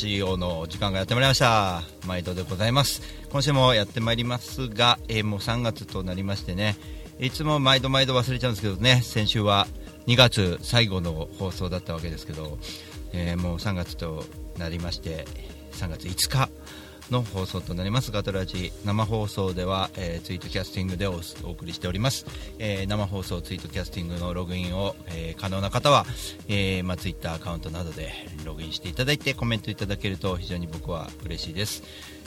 ですスカットラジオの時間がやってまいりました。毎度でございます。今週もやってまいりますが、えーもう3月となりましてね。いつも毎度毎度忘れちゃうんですけどね。先週は2月最後の放送だったわけですけど、えーもう3月となりまして3月5日の放送となります。ガトラジ生放送では、えーツイートキャスティングでおお送りしております、えー生放送ツイートキャスティングのログインを、えー可能な方は、えーまあ、ツイッターアカウントなどでログインしていただいてコメントいただけると非常に僕は嬉しいです、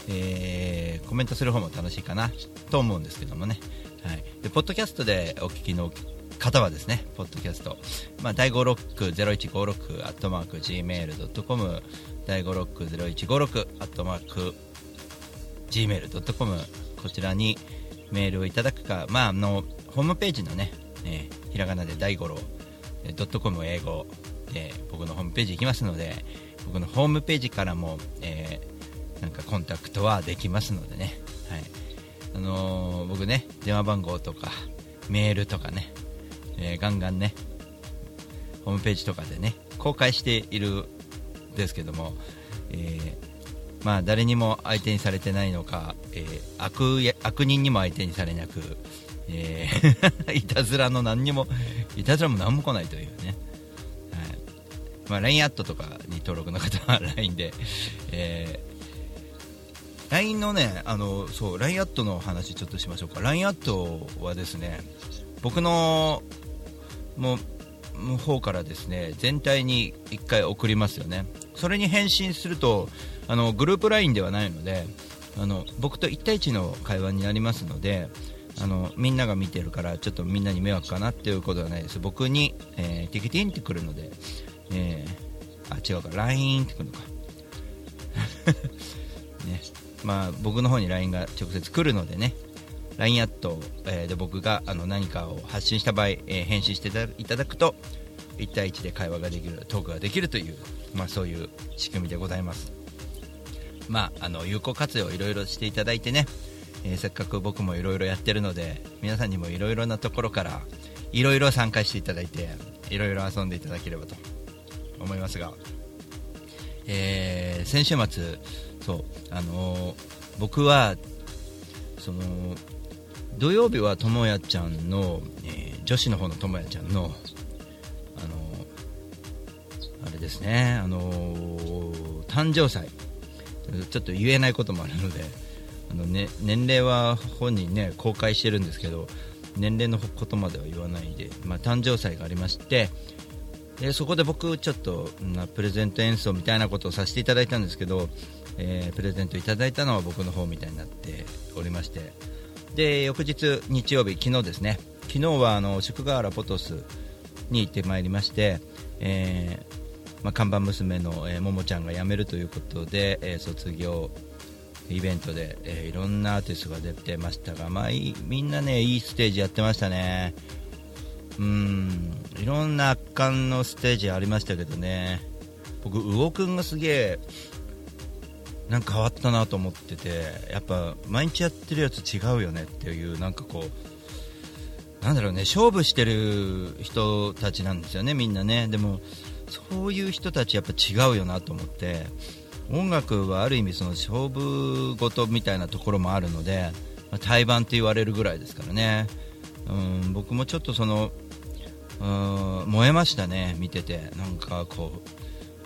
えーコメントする方も楽しいかなと思うんですけどもね、はい、でポッドキャストでお聞きの方はですね、ポッドキャスト、まあ、第5ロック0156アットマーク Gmail.com 第5ロック0156アットマーク gmail.com こちらにメールをいただくか、まあ、あのホームページのね、えーひらがなで大五郎えードットコム英語で僕のホームページ行きますので僕のホームページからも、えーなんかコンタクトはできますのでね、はい。あのー僕ね電話番号とかメールとかね、えーガンガンねホームページとかでね公開しているんですけども、えーまあ、誰にも相手にされてないのか、えー悪悪人にも相手にされなく、えー いたずらの何にもいたずらも何も来ないというね、はい。まあ、LINE アットとかに登録の方は LINE で、えー LINE のねあのそう LINE アットの話ちょっとしましょうか。LINE アットはですね僕のもうの方からですね全体に1回送りますよね。それに返信するとあのグループ LINE ではないのであの僕と1対1の会話になりますのであのみんなが見てるからちょっとみんなに迷惑かなっていうことはないです。僕に、えー、ティキティンってくるので、えーあ違うか。LINE ってくるのか。ね。まあ、僕の方に LINE が直接来るのでね。LINE アット、えで僕があの何かを発信した場合、え返信していただくと1対1で会話ができるトークができるという、まあ、そういう仕組みでございます、まあ、あの有効活用いろいろしていただいてね、えーせっかく僕もいろいろやってるので皆さんにもいろいろなところからいろいろ参加していただいていろいろ遊んでいただければと思いますが、えー先週末そう、あのー僕はその土曜日はともやちゃんの、えー女子の方のともやちゃんの、あのあれですね、あのー誕生祭。ちょっと言えないこともあるのであの、ね、年齢は本人ね公開してるんですけど年齢のことまでは言わないで、まあ、誕生祭がありましてでそこで僕ちょっとなプレゼント演奏みたいなことをさせていただいたんですけど、えープレゼントいただいたのは僕の方みたいになっておりましてで翌日日曜日昨日ですね。昨日はあの宿河原ポトスに行ってまいりまして、えーまあ、看板娘の、えーももちゃんが辞めるということで、えー卒業イベントで、えーいろんなアーティストが出てましたが、まあ、みんなねいいステージやってましたね。うん。いろんな圧巻のステージありましたけどね。僕魚くんがすげえなんか変わったなと思っててやっぱ毎日やってるやつ違うよねっていうなんかこうなんだろうね勝負してる人たちなんですよねみんなね。でもそういう人たちやっぱ違うよなと思って音楽はある意味その勝負事みたいなところもあるので、まあ、対バンって言われるぐらいですからね。うん僕もちょっとそのうん燃えましたね見てて。なんかこう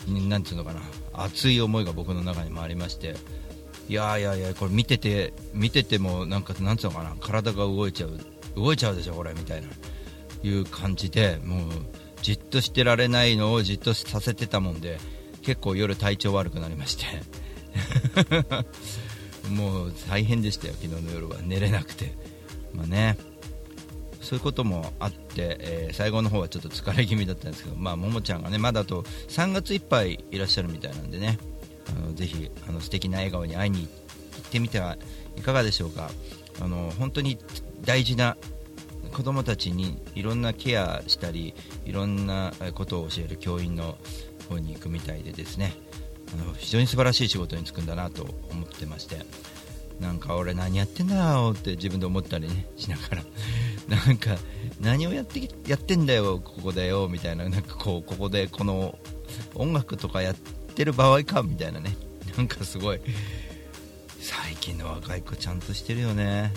なんていうのかな。熱い思いが僕の中にもありまして。いやいやいやこれ見てて見ててもなんかなんていうのかな。体が動いちゃう。動いちゃうでしょこれみたいな。いう感じでもうじっとしてられないのをじっとさせてたもんで結構夜体調悪くなりまして。もう大変でしたよ昨日の夜は。寝れなくて。まあね。そういうこともあって、えー最後の方はちょっと疲れ気味だったんですけど、まあ、ももちゃんがねまだと3月いっぱいいらっしゃるみたいなんでねあのぜひあの素敵な笑顔に会いに行ってみてはいかがでしょうか。あの本当に大事な子供たちにいろんなケアしたりいろんなことを教える教員の方に行くみたいでですね。あの非常に素晴らしい仕事に就くんだなと思ってまして。なんか俺何やってんだよって自分で思ったりねしながら。なんか何をやってやってんだよここだよみたいななんかこうここでこの音楽とかやってる場合かみたいなね。なんかすごい最近の若い子ちゃんとしてるよね。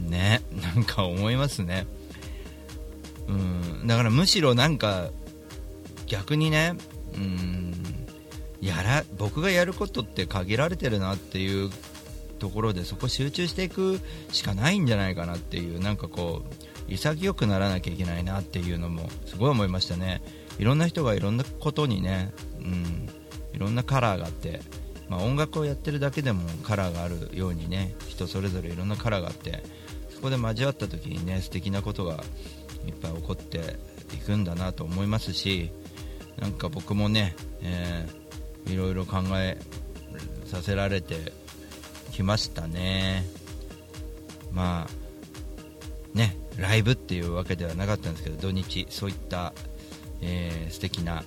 ね。なんか思いますね。うん。だからむしろなんか逆にねうん。やら僕がやることって限られてるなっていうところでそこ集中していくしかないんじゃないかなっていうなんかこう潔くならなきゃいけないなっていうのもすごい思いましたね。いろんな人がいろんなことにね、うん、いろんなカラーがあって、まあ、音楽をやってるだけでもカラーがあるようにね人それぞれいろんなカラーがあってそこで交わった時にね素敵なことがいっぱい起こっていくんだなと思いますしなんか僕もね、えー、いろいろ考えさせられてきましたね。まあねライブっていうわけではなかったんですけど土日そういった、えー、素敵な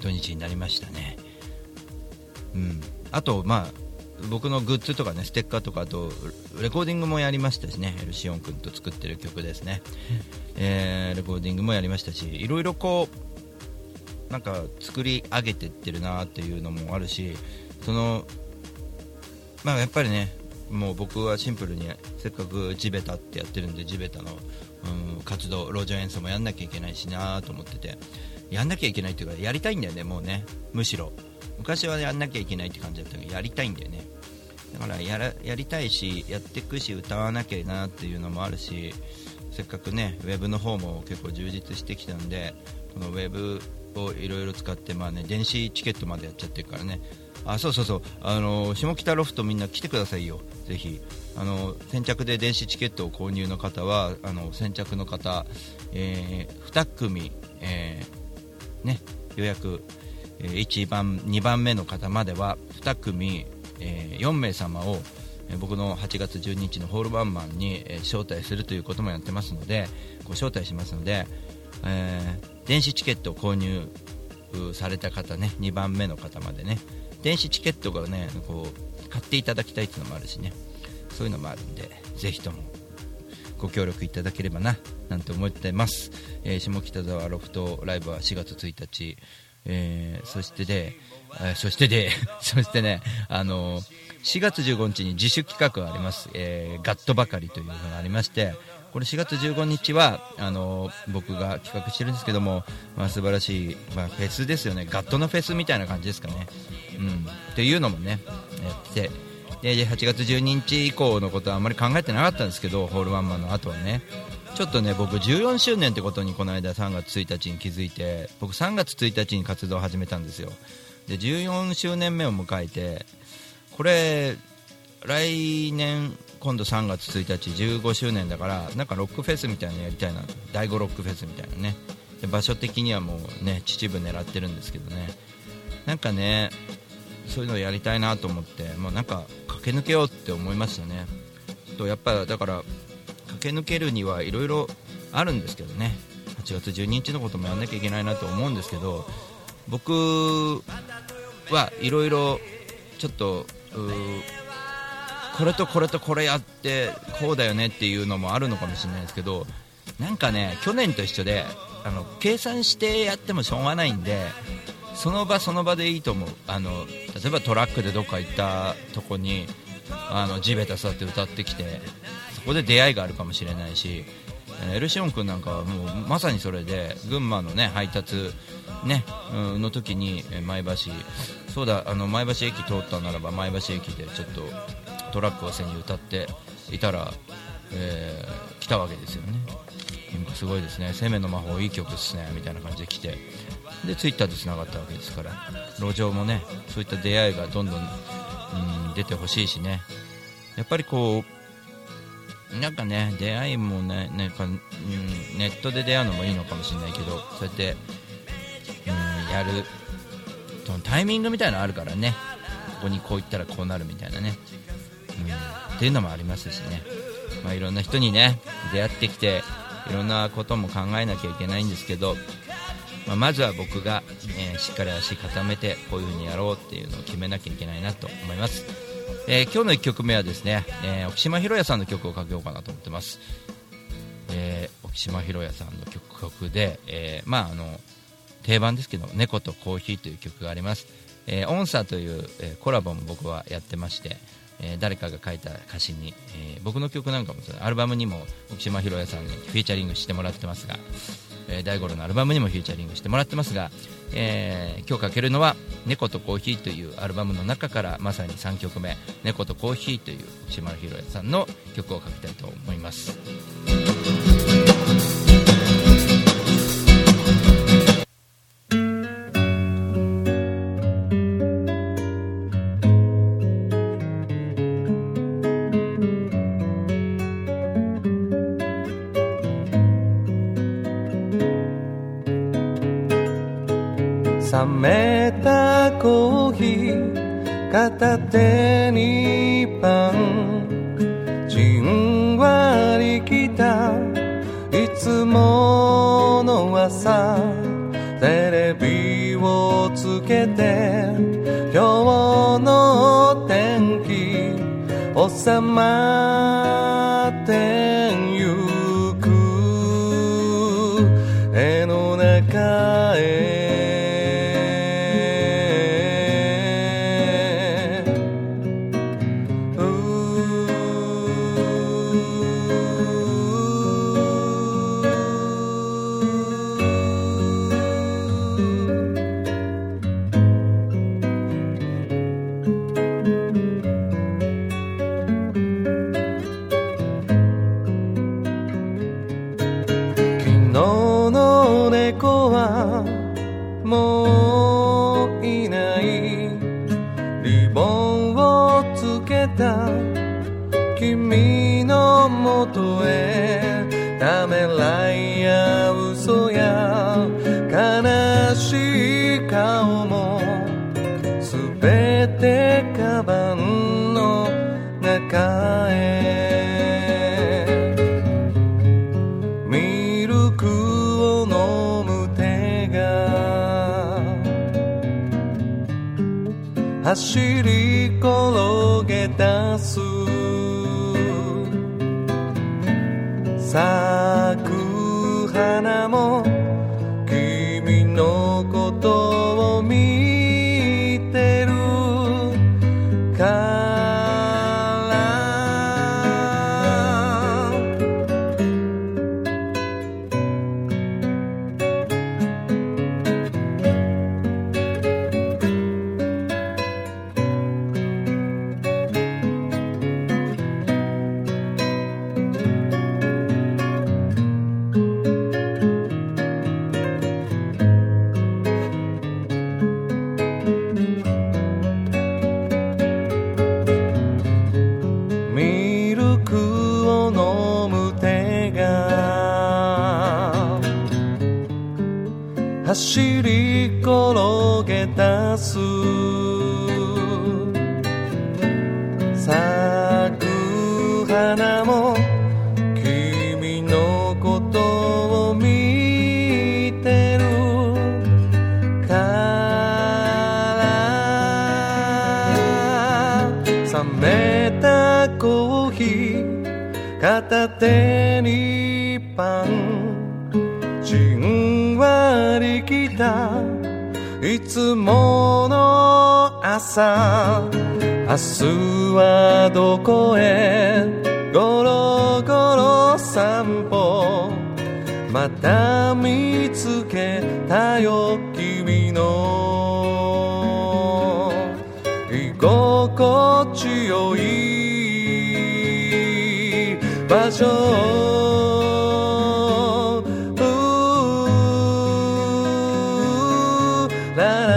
土日になりましたね。うん。あとまあ僕のグッズとかねステッカーとかあとレコーディングもやりましたしね。エルシオン君と作ってる曲ですね、えー、レコーディングもやりましたしいろいろこうなんか作り上げてってるなっていうのもあるしそのまあやっぱりねもう僕はシンプルにせっかく地べたってやってるんで地べたの、うん、活動路上演奏もやんなきゃいけないしなと思っててやんなきゃいけないっていうかやりたいんだよねもうねむしろ。昔はやんなきゃいけないって感じだったけどやりたいんだよね。だからやらやりたいしやっていくし歌わなきゃなっていうのもあるしせっかくねウェブの方も結構充実してきたんでこのウェブをいろいろ使って、まあね、電子チケットまでやっちゃってるからねあそうそうそう。あの下北ロフトみんな来てくださいよ、ぜひ。あの先着で電子チケットを購入の方はあの先着の方、えー、2組、えーね、予約1番2番目の方までは2組、えー、4名様を僕の8月12日のホールバンマンに招待するということもやってますのでご招待しますので、え、電子チケットを購入された方ね2番目の方までね電子チケットがねこう買っていただきたいっていうのもあるしね。そういうのもあるんでぜひともご協力いただければななんて思ってます、えー、下北沢ロフトライブは4月1日。えー、そしてで、えー、そしてで、そしてね、あの、4月15日に自主企画があります、えー、ガットばかりというのがありまして、これ4月15日はあの僕が企画してるんですけども、まあ、素晴らしい、まあ、フェスですよね、ガットのフェスみたいな感じですかね。うん、っていうのもね、やってで8月12日以降のことはあまり考えてなかったんですけど、ホールワンマンの後はね。ちょっとね僕14周年ってことにこの間3月1日に気づいて僕3月1日に活動を始めたんですよで14周年目を迎えてこれ来年今度3月1日15周年だからなんかロックフェスみたいなのやりたいな。第5ロックフェスみたいなね。で場所的にはもうね秩父狙ってるんですけどね。なんかねそういうのをやりたいなと思ってもうなんか駆け抜けようって思いましたね。とやっぱだから駆け抜けるにはいろいろあるんですけどね。8月12日のこともやんなきゃいけないなと思うんですけど僕はいろいろちょっとこれとこれとこれやってこうだよねっていうのもあるのかもしれないですけどなんかね去年と一緒であの計算してやってもしょうがないんでその場その場でいいと思う。あの例えばトラックでどっか行ったとこにあの地べた座って歌ってきてそこで出会いがあるかもしれないし、エルシオン君なんかはもうまさにそれで群馬の、ね、配達、ね、うん、の時に前橋そうだあの前橋駅通ったならば前橋駅でちょっとトラックを背に歌っていたら、えー、来たわけですよね。すごいですね、生命の魔法いい曲ですねみたいな感じで来て。でツイッターでつながったわけですから。路上もねそういった出会いがどんどん、うん、出てほしいしね。やっぱりこうなんかね出会いもねなんか、うん、ネットで出会うのもいいのかもしれないけどそうやって、うん、やるそのタイミングみたいなのあるからね。ここにこう言ったらこうなるみたいなね、っていうのもありますしね、まあ、いろんな人にね出会ってきていろんなことも考えなきゃいけないんですけど、まあ、まずは僕が、え、しっかり足固めてこういう風にやろうっていうのを決めなきゃいけないなと思います、えー、今日の1曲目はですね、えー、沖島博也さんの曲をかけようかなと思ってます、え、沖島博也さんの曲で、えまああの定番ですけど「猫とコーヒー」という曲があります、えー、オンサという、えコラボも僕はやってまして、え誰かが書いた歌詞に、え僕の曲なんかもアルバムにも奥島博也さんにフィーチャリングしてもらってますが、え大五郎のアルバムにもフィーチャリングしてもらってますが、えー、今日かけるのは「猫とコーヒー」というアルバムの中からまさに3曲目「猫とコーヒー」という奥島博也さんの曲をかけたいと思います。片手にパン。じんわりきた。いつもの朝。テレビをつけて。今日の天気。収ま咲く花も咲く花も君のことを見てる。から冷めたコーヒー片手にパン。じんわりきたいつもの朝。はどこへゴロゴロ散歩。また見つけたよ君の。居心地よい場所。ララ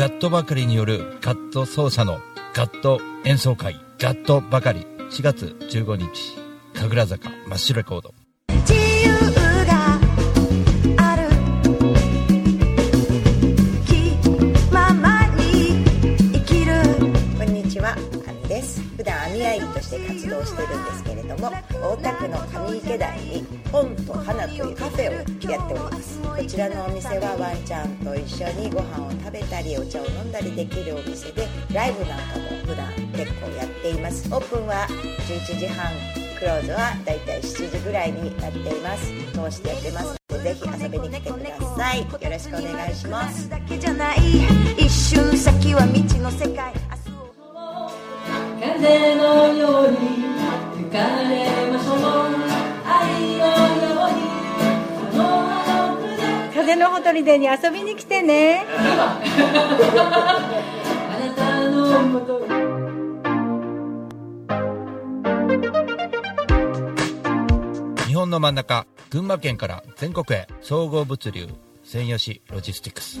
ガットばかりによるガット奏者のガット演奏会。ガットばかり4月15日。神楽坂真っ白レコード。して活動してるんですけれども、大田区の上池台に本と花というカフェをやっております。こちらのお店はワンちゃんと一緒にご飯を食べたり、お茶を飲んだりできるお店で、ライブなんかも普段結構やっています。オープンは11時半、クローズはだいたい7時ぐらいになっています。通してやってますので、ぜひ遊びに来てください。よろしくお願いします。風のほとりでに遊びに来てね。日本の真ん中群馬県から全国へ総合物流専用紙ロジスティクス。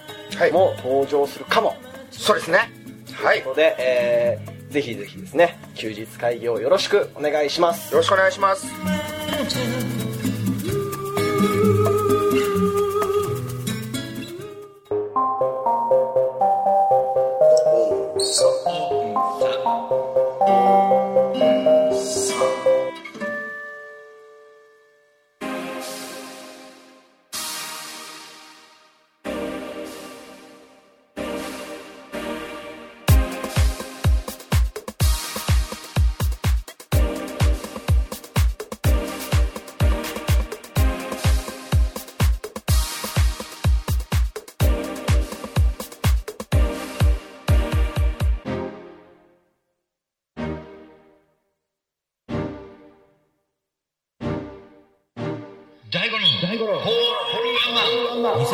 も登場するかも、そうですね。はい。よということで、えーぜひぜひですね休日会議をよろしくお願いします。ろしくお願いします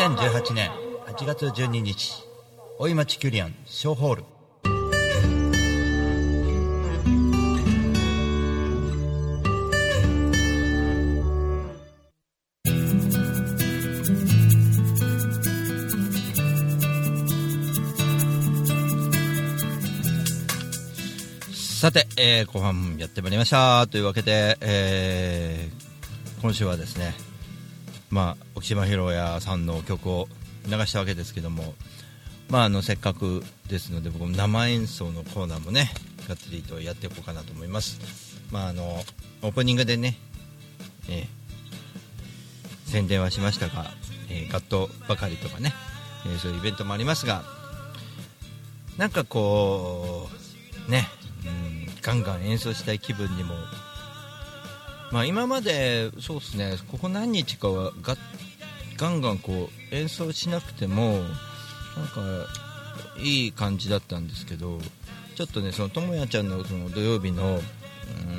2018年8月12日大井町キュリアンショーホール。さて、えー後半やってまいりました。というわけで、えー今週はですねまあ、沖島博也さんの曲を流したわけですけども、まあ、あのせっかくですので僕も生演奏のコーナーもねがっつりとやっていこうかなと思います、まあ、あのオープニングでね、えー宣伝はしましたが、えーガットばかりとかね、えーそういうイベントもありますがなんかこうね、うん、ガンガン演奏したい気分にもまあ、今までそうですねここ何日かはガガンガンこう演奏しなくてもなんかいい感じだったんですけどちょっとねそのともやちゃんのその土曜日の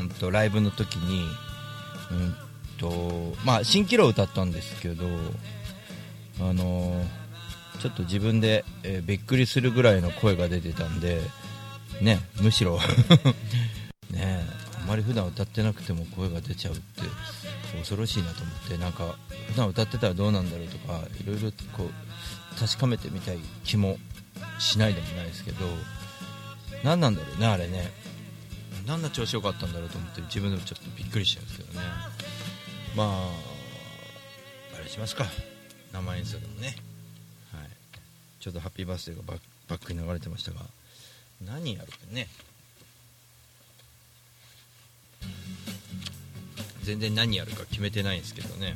うんとライブの時にうんとまあ新キロを歌ったんですけどあのちょっと自分で、えーびっくりするぐらいの声が出てたんでねむしろ まり普段歌ってなくても声が出ちゃうって恐ろしいなと思ってなんか普段歌ってたらどうなんだろうとかいろいろこう確かめてみたい気もしないでもないですけど何なんだろうねあれね。何な調子良かったんだろうと思って自分でもちょっとびっくりしちゃうんですけどね。まああれしますか。生演奏でもね。はい。ちょっとハッピーバースデーがバックに流れてましたが何やるかね。全然何やるか決めてないんですけどね。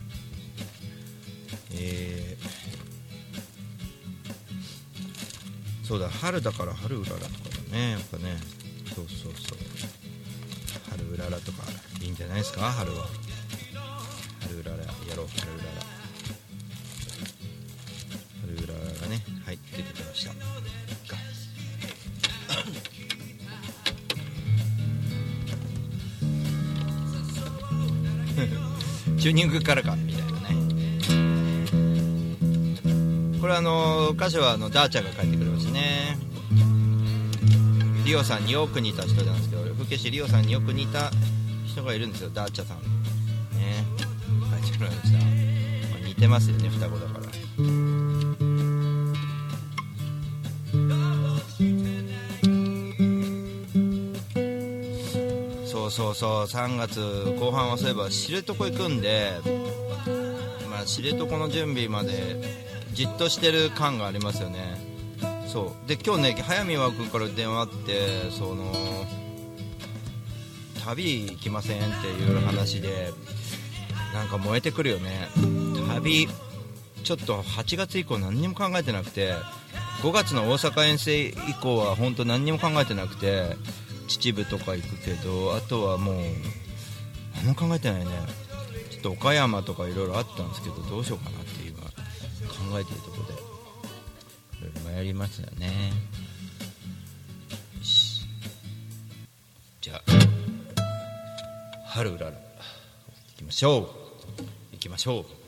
えーそうだ春だから春うららとかだね。やっぱね。そうそうそう。春うららとかいいんじゃないですか？春は。春うらら。チューニングからかみたいなねこれあの歌詞はあのダーチャーが書いてくれましたねリオさん。によく似た人なん。ですけど風景師リオさん。によく似た人がいるん。ですよダーチャさん。ね書いてくれました、ま似てますよね双子だからそうそう3月後半はそういえば知床行くんでまあ知床の準備までじっとしてる感がありますよね。そう。で今日ね早見和君から電話あってその旅行きませんっていう話でなんか燃えてくるよね。旅ちょっと8月以降何にも考えてなくて5月の大阪遠征以降は本当何にも考えてなくて秩父とか行くけどあとはもう何も考えてないね。ちょっと岡山とかいろいろあったんですけどどうしようかなって今考えてるところでいろいろ参りますよね。よじゃあ春うらら行きましょう。行きましょう。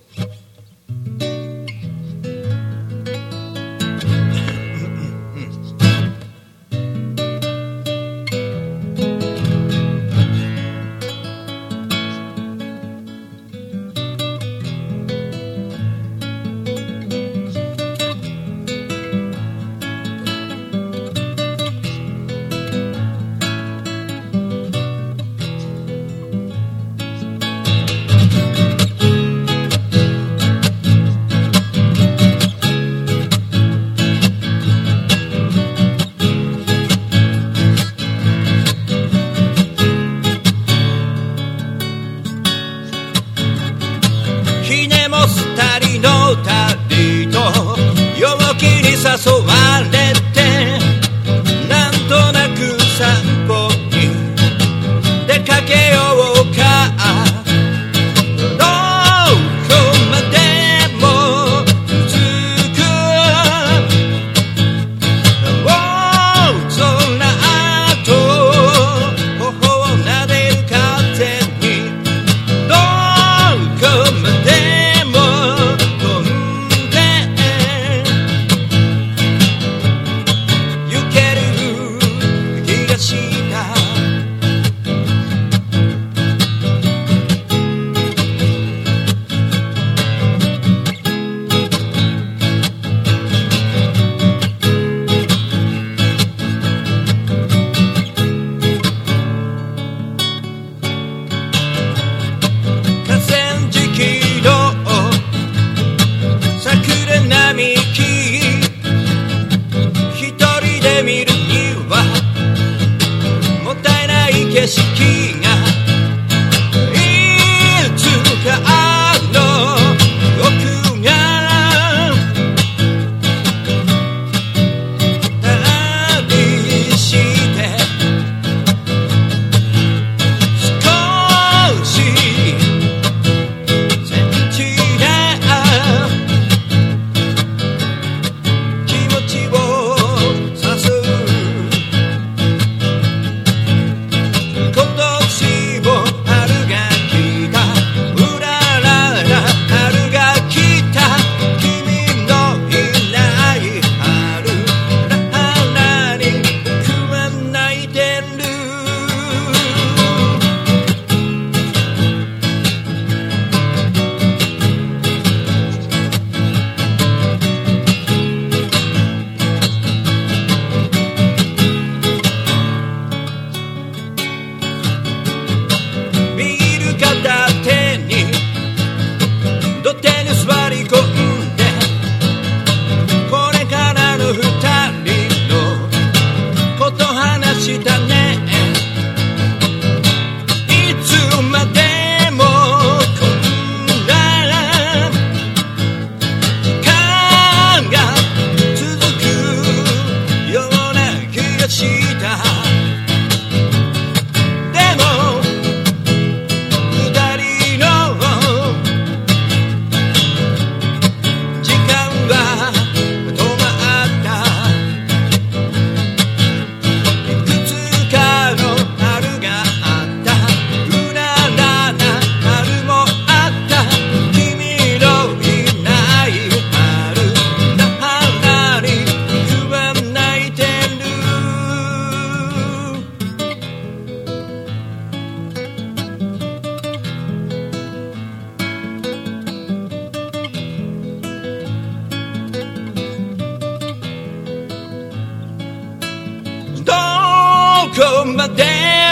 こまで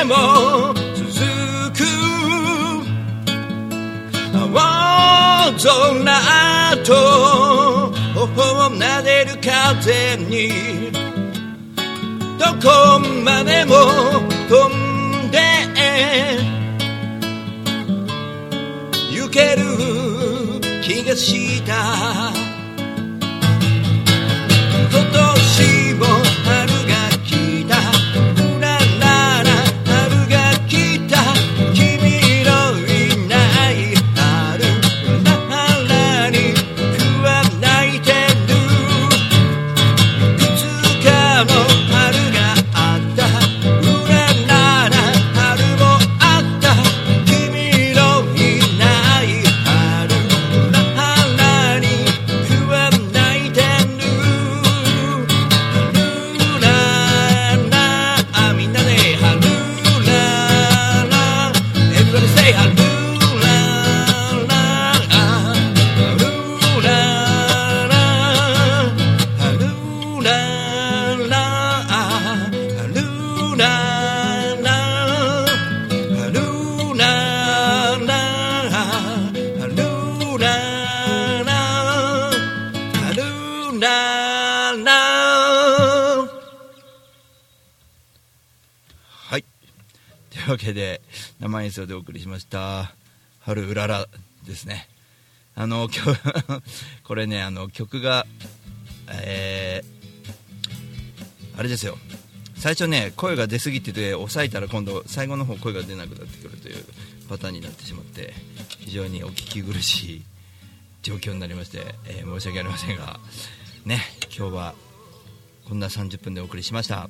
も続く青空と頬を撫でる風にどこまでも飛んで行ける気がした演奏でお送りしました「春うらら」ですね。あの曲 これねあの曲がえーあれですよ。最初ね声が出過ぎてて抑えたら今度最後の方声が出なくなってくるというパターンになってしまって非常にお聞き苦しい状況になりまして、えー申し訳ありませんがね今日はこんな30分でお送りしました。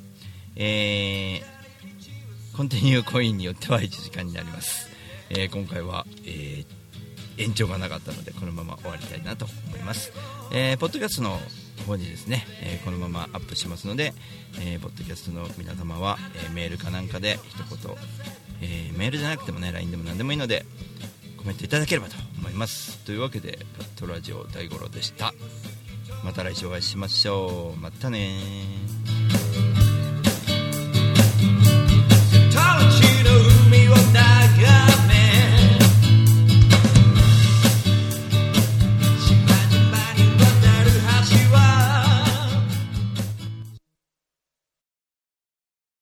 えーコンティニューコインによっては1時間になります、えー今回は、えー延長がなかったのでこのまま終わりたいなと思います、えーポッドキャストの方にですね、えこのままアップしますので、えーポッドキャストの皆様は、えメールかなんかで一言、えメールじゃなくてもね LINE でも何でもいいのでコメントいただければと思います。というわけでガットラジオ大五郎でした。また来週お会いしましょう。またね